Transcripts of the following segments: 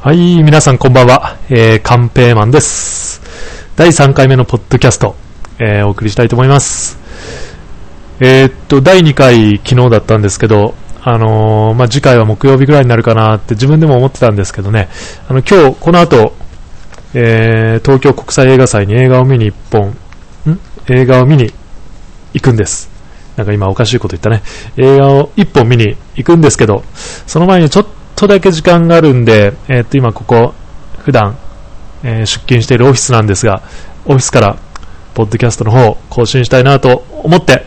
はい、皆さんこんばんは。えー、カンペーマンです。第3回目のポッドキャスト、えー、お送りしたいと思います。えーっと、第2回昨日だったんですけど、あのーまあ、次回は木曜日ぐらいになるかなって自分でも思ってたんですけどね、あの、今日、この後、えー、東京国際映画祭に映画を見に一本、ん？映画を見に行くんです。なんか今おかしいこと言ったね。映画を一本見に行くんですけど、その前にちょっとだけ時間があるんで、えーっと、今ここ、普段、えー出勤しているオフィスなんですが、オフィスから、ポッドキャストの方を更新したいなと思って、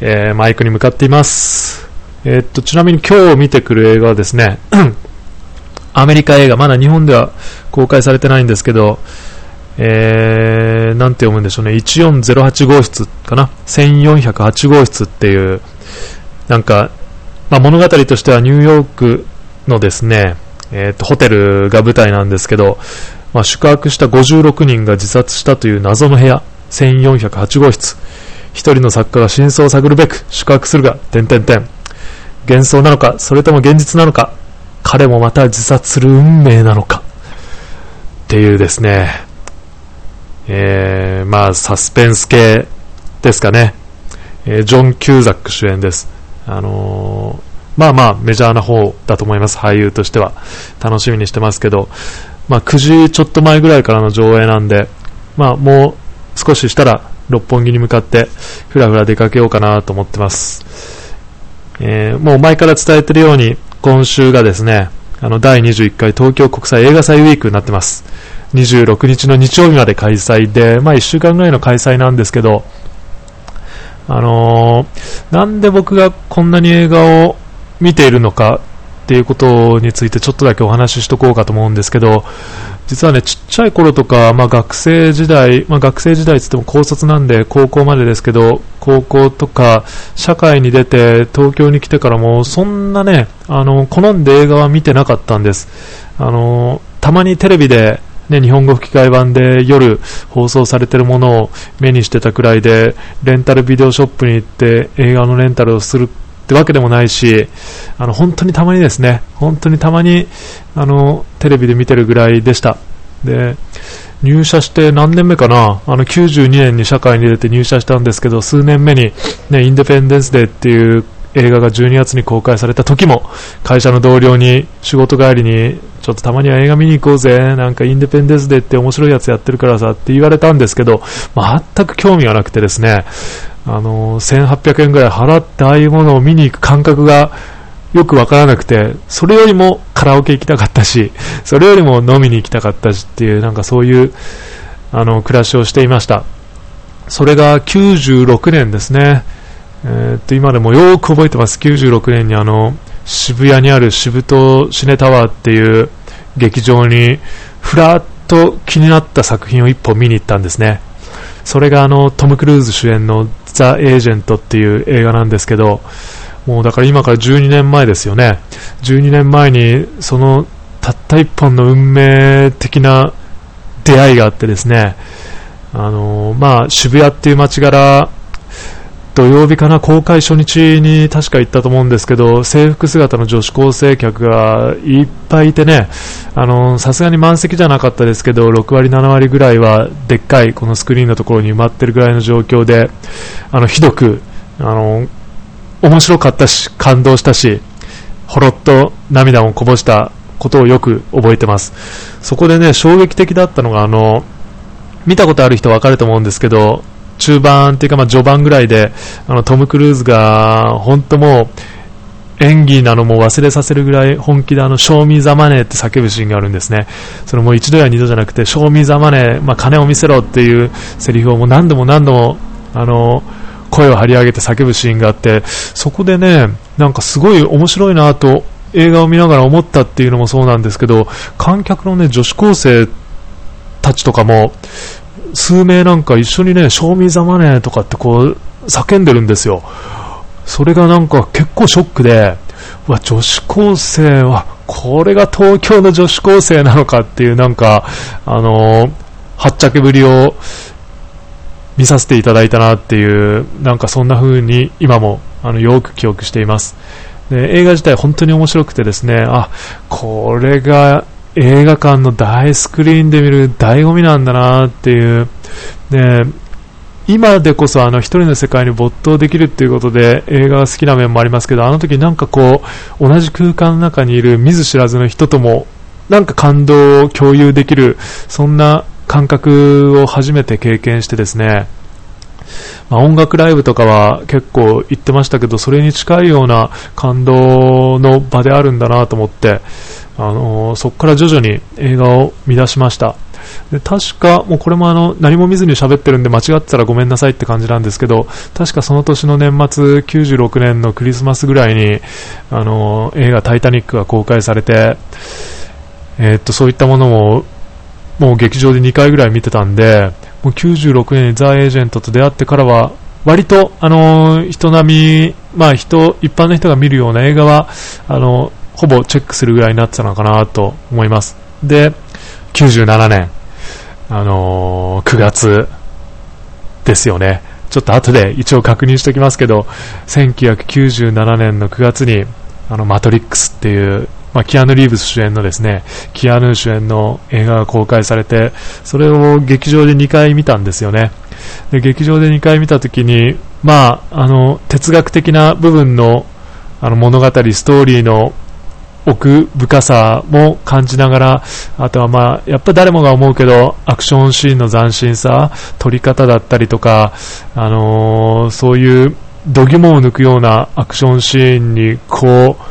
えーマイクに向かっています。えっと、ちなみに今日見てくる映画はですね、アメリカ映画、まだ日本では公開されてないんですけど、えー、なんて読むんでしょうね、1408号室かな、1408号室っていう、なんか、まあ、物語としてはニューヨークのですね、えーと、ホテルが舞台なんですけど、まあ、宿泊した56人が自殺したという謎の部屋、1408号室。一人の作家が真相を探るべく宿泊するが、点々点。幻想なのか、それとも現実なのか、彼もまた自殺する運命なのか。っていうですね、えー、まあ、サスペンス系ですかね。えージョン・キューザック主演です。あのーまあまあメジャーな方だと思います、俳優としては。楽しみにしてますけど、まあ9時ちょっと前ぐらいからの上映なんで、まあもう少ししたら六本木に向かってふらふら出かけようかなと思ってます。えーもう前から伝えてるように、今週がですね、あの第21回東京国際映画祭ウィークになってます。26日の日曜日まで開催で、まあ1週間ぐらいの開催なんですけど、あのーなんで僕がこんなに映画を見ているのかっていうことについてちょっとだけお話ししとこうかと思うんですけど、実はね、ちっちゃい頃とか、まあ学生時代、まあ学生時代って言っても高卒なんで高校までですけど、高校とか社会に出て東京に来てからもそんなね、あの、好んで映画は見てなかったんです。あの、たまにテレビでね、日本語吹き替え版で夜放送されてるものを目にしてたくらいで、レンタルビデオショップに行って映画のレンタルをするってわけでもないし、あの、本当にたまにですね、本当にたまに、あの、テレビで見てるぐらいでした。で、入社して何年目かなあの、92年に社会に出て入社したんですけど、数年目に、ね、インデペンデンスデーっていう映画が12月に公開された時も、会社の同僚に仕事帰りに、ちょっとたまには映画見に行こうぜ、なんかインデペンデンスデーって面白いやつやってるからさって言われたんですけど、全く興味がなくてですね、あの1800円ぐらい払ってああいうものを見に行く感覚がよくわからなくて、それよりもカラオケ行きたかったし、それよりも飲みに行きたかったしっていう、なんかそういう、あの、暮らしをしていました。それが96年ですね。えーっと、今でもよく覚えてます。96年にあの、渋谷にある渋東シネタワーっていう劇場に、ふらっと気になった作品を一本見に行ったんですね。それがあの、トム・クルーズ主演のザ・エージェントっていう映画なんですけど、もうだから今から12年前ですよね。12年前に、その、たった一本の運命的な出会いがあってですね、あのまあ、渋谷っていう街柄、土曜日かな、公開初日に確か行ったと思うんですけど、制服姿の女子高生客がいっぱいいてね、あのさすがに満席じゃなかったですけど、6割、7割ぐらいはでっかいこのスクリーンのところに埋まってるぐらいの状況で、あのひどく、あの面白かったし、感動したし、ほろっと涙をこぼしたことをよく覚えてます。そこでね、衝撃的だったのが、あの、見たことある人わかると思うんですけど、中盤っていうか、まあ、序盤ぐらいで、あの、トム・クルーズが、本当もう、演技なのも忘れさせるぐらい本気であの、賞味ザマネーって叫ぶシーンがあるんですね。それもう一度や二度じゃなくて、賞味ザマネー、まあ、金を見せろっていうセリフをもう何度も何度も、あの、声を張り上げて叫ぶシーンがあって、そこでね、なんかすごい面白いなと、映画を見ながら思ったっていうのもそうなんですけど、観客のね、女子高生たちとかも、数名なんか一緒にね、賞味ざまねとかってこう、叫んでるんですよ。それがなんか結構ショックで、うわ、女子高生は、これが東京の女子高生なのかっていうなんか、あのーはっちゃけぶりを見させていただいたなっていう、なんかそんな風に今もあのよく記憶しています。で映画自体本当に面白くてですね、あ、これが映画館の大スクリーンで見る醍醐味なんだなっていう、で、今でこそあの一人の世界に没頭できるっていうことで映画が好きな面もありますけど、あの時なんかこう、同じ空間の中にいる見ず知らずの人ともなんか感動を共有できる、そんな感覚を初めて経験してですね、まあ、音楽ライブとかは結構行ってましたけど、それに近いような感動の場であるんだなと思って、あの、そこから徐々に映画を見出しました。で確か、もうこれもあの何も見ずに喋ってるんで間違ってたらごめんなさいって感じなんですけど、確かその年の年末、96年のクリスマスぐらいに、あの映画タイタニックが公開されて、えー、っと、そういったものも、もう劇場で2回ぐらい見てたんで、もう96年にザ・エージェントと出会ってからは、割と、あの、人並み、まあ人、一般の人が見るような映画は、あの、ほぼチェックするぐらいになってたのかなと思います。で、97年、あのー、9月ですよね。ちょっと後で一応確認しておきますけど、1997年の9月に、あの、マトリックスっていうまあ、キアヌ・リーブス主演のですね、キアヌ主演の映画が公開されて、それを劇場で2回見たんですよね。で、劇場で2回見たときに、まあ、あの、哲学的な部分の、あの、物語、ストーリーの奥深さも感じながら、あとはまあ、やっぱ誰もが思うけど、アクションシーンの斬新さ、撮り方だったりとか、あのー、そういう度肝を抜くようなアクションシーンに、こう、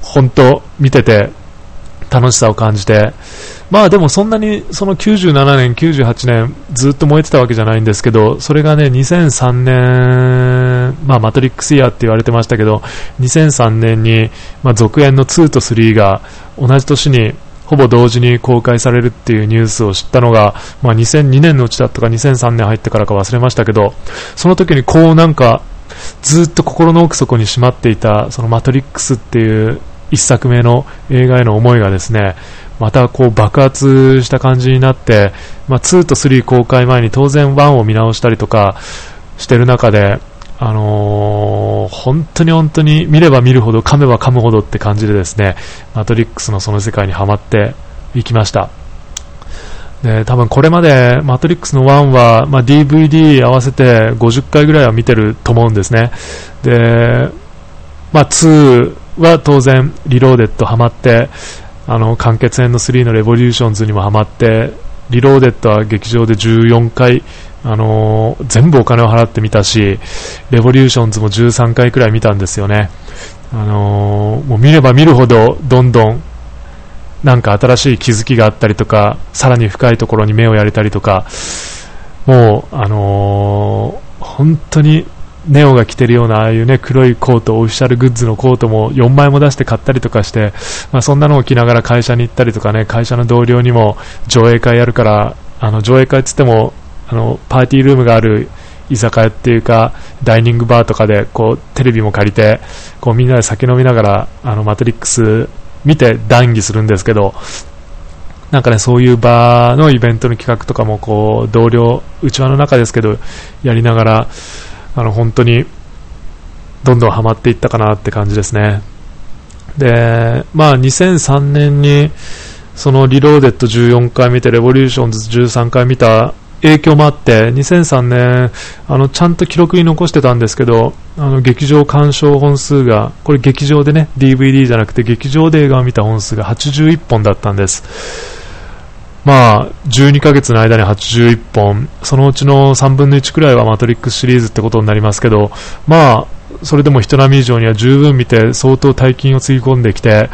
本当見てて楽しさを感じて、まあでもそんなにその97年、98年ずっと燃えてたわけじゃないんですけど、それがね、2003年、まあマトリックスイヤーって言われてましたけど、2003年に、まあ、続編の2と3が同じ年にほぼ同時に公開されるっていうニュースを知ったのが、まあ、2002年のうちだったか2003年入ってからか忘れましたけど、その時にこうなんか、ずっと心の奥底にしまっていた、そのマトリックスっていう1作目の映画への思いがですね、またこう爆発した感じになって、まあ、2と3公開前に当然1を見直したりとかしてる中で、あのー、本当に本当に見れば見るほど噛めば噛むほどって感じでですね、マトリックスのその世界にはまっていきました。で、多分これまでマトリックスの1は、まあ、DVD 合わせて50回ぐらいは見てると思うんですね。で、まあ、2は当然、リローデッドハマって、あの、完結編の3のレボリューションズにもハマって、リローデッドは劇場で14回、あのー、全部お金を払ってみたし、レボリューションズも13回くらい見たんですよね。あのー、もう見れば見るほど、どんどん、なんか新しい気づきがあったりとか、さらに深いところに目をやれたりとか、もう、あのー、本当にネオが着てるようなああいうね黒いコート、オフィシャルグッズのコートも4枚も出して買ったりとかして、まあ、そんなのを着ながら会社に行ったりとかね会社の同僚にも上映会やるからあの上映会っつってもあのパーティールームがある居酒屋っていうかダイニングバーとかでこうテレビも借りてこうみんなで酒飲みながらあのマトリックス見て談義するんですけどなんかね、そういう場のイベントの企画とかもこう同僚、内輪の中ですけどやりながらあの本当にどんどんハマっていったかなって感じですね。で、まあ2003年にそのリローデッド14回見て、レボリューションズ13回見た影響もあって、2003年、あの、ちゃんと記録に残してたんですけど、あの、劇場鑑賞本数が、これ劇場でね、DVD じゃなくて劇場で映画を見た本数が81本だったんです。まあ、12ヶ月の間に81本、そのうちの3分の1くらいはマトリックスシリーズってことになりますけど、まあ、それでも人並み以上には十分見て相当大金をつぎ込んできて、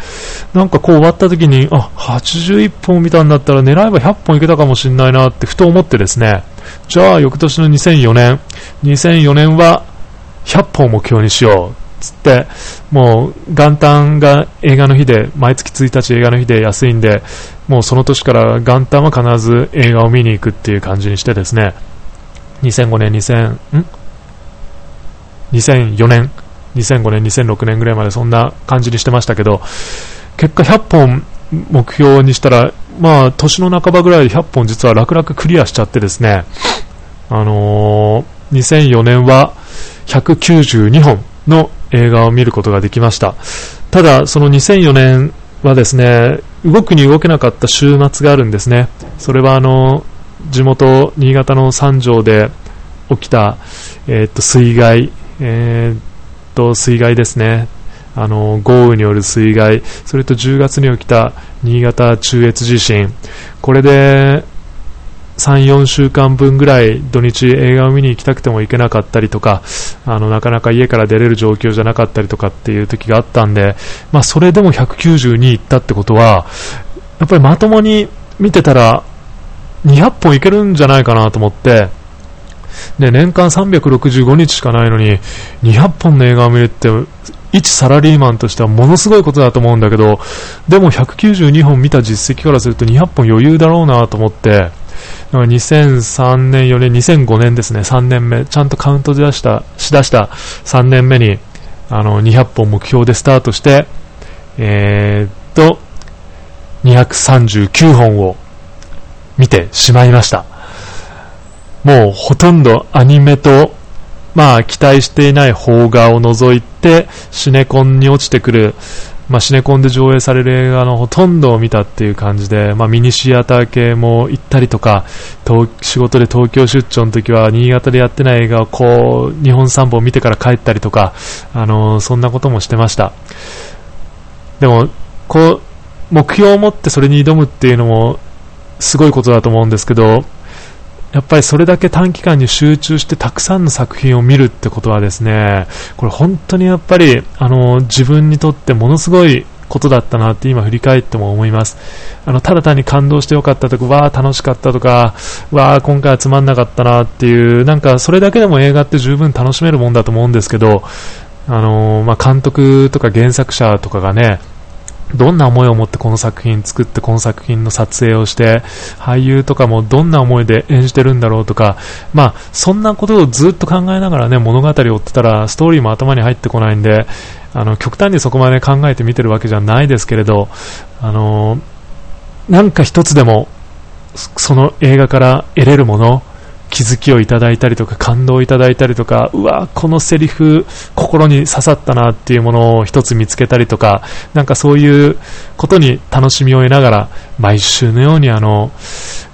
なんかこう終わった時に、あ、81本見たんだったら狙えば100本いけたかもしれないなってふと思ってですね、じゃあ翌年の2004年、2004年は100本を目標にしよう。つって、もう元旦が映画の日で、毎月1日映画の日で安いんで、もうその年から元旦は必ず映画を見に行くっていう感じにしてですね、2005年、2000、ん ?2004 年、2005年、2006年ぐらいまでそんな感じにしてましたけど、結果100本目標にしたら、まあ、年の半ばぐらいで100本実は楽々クリアしちゃってですね、あのー、2004年は192本の映画を見ることができました。ただ、その2004年はですね、動くに動けなかった週末があるんですね。それはあの、地元、新潟の三条で起きた、えー、っと、水害、えー、っと、水害ですね。あの、豪雨による水害、それと10月に起きた新潟中越地震。これで、3、4週間分ぐらい土日映画を見に行きたくても行けなかったりとか、あの、なかなか家から出れる状況じゃなかったりとかっていう時があったんで、まあ、それでも192行ったってことは、やっぱりまともに見てたら、200本いけるんじゃないかなと思って、で、年間365日しかないのに、200本の映画を見るって、一サラリーマンとしてはものすごいことだと思うんだけど、でも192本見た実績からすると200本余裕だろうなと思って、2003年、4年、2005年ですね、3年目、ちゃんとカウント出したしだした3年目に、あの、200本目標でスタートして、えー、っと、239本を見てしまいました。もうほとんどアニメと、まあ期待していない邦画を除いて、シネコンに落ちてくる、まあ、シネコンで上映される映画のほとんどを見たっていう感じで、まあ、ミニシアター系も行ったりとか、仕事で東京出張の時は新潟でやってない映画をこう、日本3本見てから帰ったりとか、あのー、そんなこともしてました。でも、こう、目標を持ってそれに挑むっていうのも、すごいことだと思うんですけど、やっぱりそれだけ短期間に集中してたくさんの作品を見るってことはですね、これ本当にやっぱり、あの、自分にとってものすごいことだったなって今振り返っても思います。あの、ただ単に感動してよかったとか、わー楽しかったとか、わー今回はつまんなかったなっていう、なんかそれだけでも映画って十分楽しめるもんだと思うんですけど、あのまあ、監督とか原作者とかがね、どんな思いを持ってこの作品作ってこの作品の撮影をして俳優とかもどんな思いで演じてるんだろうとかまあそんなことをずっと考えながらね物語を追ってたらストーリーも頭に入ってこないんであの極端にそこまで考えて見てるわけじゃないですけれどあのなんか一つでもその映画から得れるもの気づきをいただいたりとか感動をいただいたりとかうわこのセリフ心に刺さったなっていうものを一つ見つけたりとかなんかそういうことに楽しみを得ながら毎週のようにあの、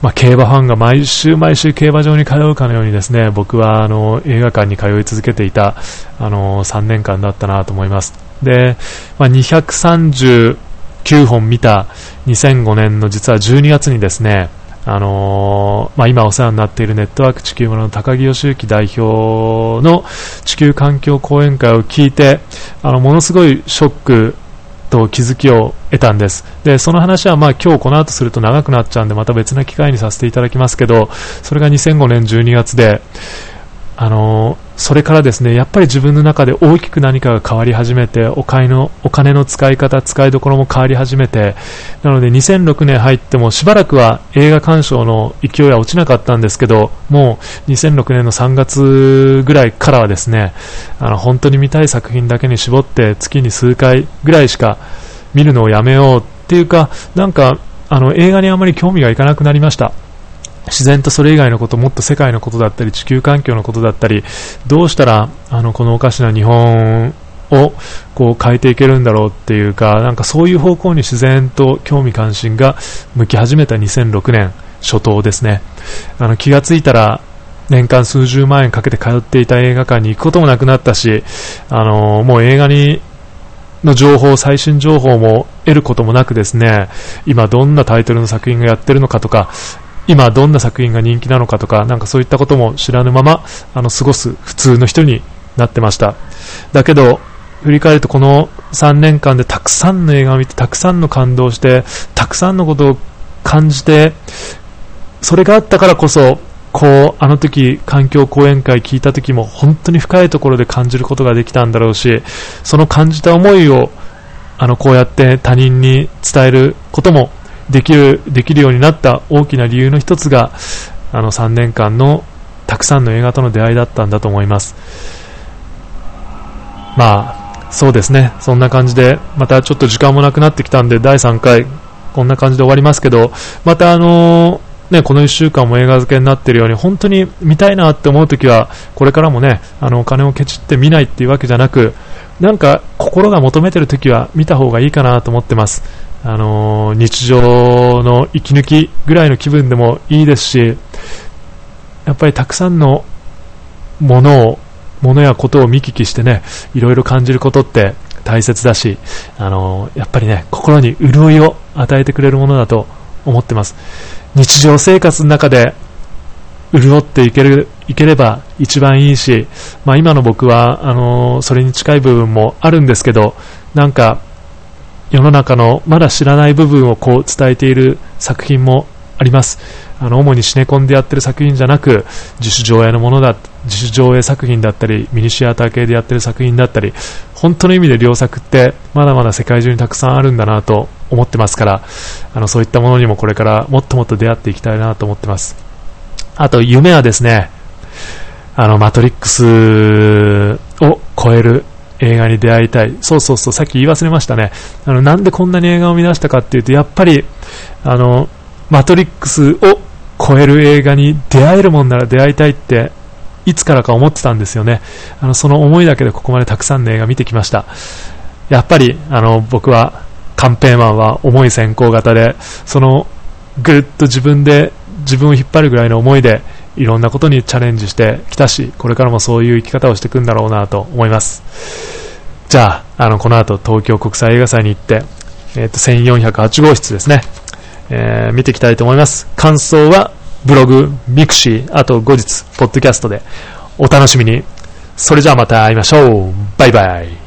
まあ、競馬ファンが毎週毎週競馬場に通うかのようにですね僕はあの映画館に通い続けていたあの3年間だったなと思います。で、まあ、239本見た2005年の実は12月にですねあのー、まあ、今お世話になっているネットワーク地球村の高木義行代表の地球環境講演会を聞いてあのものすごいショックと気づきを得たんです。でその話はまあ今日この後すると長くなっちゃうんでまた別な機会にさせていただきますけどそれが2005年12月であのそれからですねやっぱり自分の中で大きく何かが変わり始めてお金のお金の使い方、使いどころも変わり始めてなので2006年入ってもしばらくは映画鑑賞の勢いは落ちなかったんですけどもう2006年の3月ぐらいからはですねあの本当に見たい作品だけに絞って月に数回ぐらいしか見るのをやめようっていうかなんかあの映画にあまり興味がいかなくなりました。自然とそれ以外のこと、もっと世界のことだったり、地球環境のことだったり、どうしたら、あの、このおかしな日本を、こう変えていけるんだろうっていうか、なんかそういう方向に自然と興味関心が向き始めた2006年初頭ですね。あの、気がついたら、年間数十万円かけて通っていた映画館に行くこともなくなったし、あのもう映画にの情報、最新情報も得ることもなくですね、今どんなタイトルの作品がやってるのかとか、今どんな作品が人気なのかとか、なんかそういったことも知らぬまま、あの、過ごす普通の人になってました。だけど、振り返るとこの3年間でたくさんの映画を見て、たくさんの感動して、たくさんのことを感じて、それがあったからこそ、こう、あの時、環境講演会聞いた時も、本当に深いところで感じることができたんだろうし、その感じた思いを、あの、こうやって他人に伝えることもできるできるようになった大きな理由の一つがあの3年間のたくさんの映画との出会いだったんだと思います。まあそうですね。そんな感じでまたちょっと時間もなくなってきたんで第3回こんな感じで終わりますけどまたあのね、この1週間も映画漬けになっているように本当に見たいなって思うときはこれからもねあのお金をケチって見ないっていうわけじゃなくなんか心が求めてるときは見た方がいいかなと思ってます。あの、日常の息抜きぐらいの気分でもいいですし、やっぱりたくさんのものを、ものやことを見聞きしてね、いろいろ感じることって大切だし、あの、やっぱりね、心に潤いを与えてくれるものだと思ってます。日常生活の中で潤っていけるいければ一番いいし、まあ、今の僕はあの、それに近い部分もあるんですけどなんか世の中のまだ知らない部分をこう伝えている作品もあります。あの主にシネコンでやってる作品じゃなく自主上映のものだ自主上映作品だったりミニシアター系でやってる作品だったり本当の意味で良作ってまだまだ世界中にたくさんあるんだなと思ってますからあのそういったものにもこれからもっともっと出会っていきたいなと思ってます。あと夢はですねあのマトリックスを超える映画に出会いたい。そうそうそう、さっき言い忘れましたね。あの、なんでこんなに映画を見出したかっていうと、やっぱり、あの、マトリックスを超える映画に出会えるもんなら出会いたいって、いつからか思ってたんですよね。あの、その思いだけでここまでたくさんの映画見てきました。やっぱり、あの、僕は、カンペーマンは重い先行型で、その、ぐっと自分で、自分を引っ張るぐらいの思いで、いろんなことにチャレンジしてきたし、これからもそういう生き方をしていくんだろうなと思います。じゃあ、あの、この後東京国際映画祭に行って、えっ、ー、と、1408号室ですね、えー、見ていきたいと思います。感想は、ブログ、ミクシー、あと後日、ポッドキャストでお楽しみに。それじゃあまた会いましょう。バイバイ。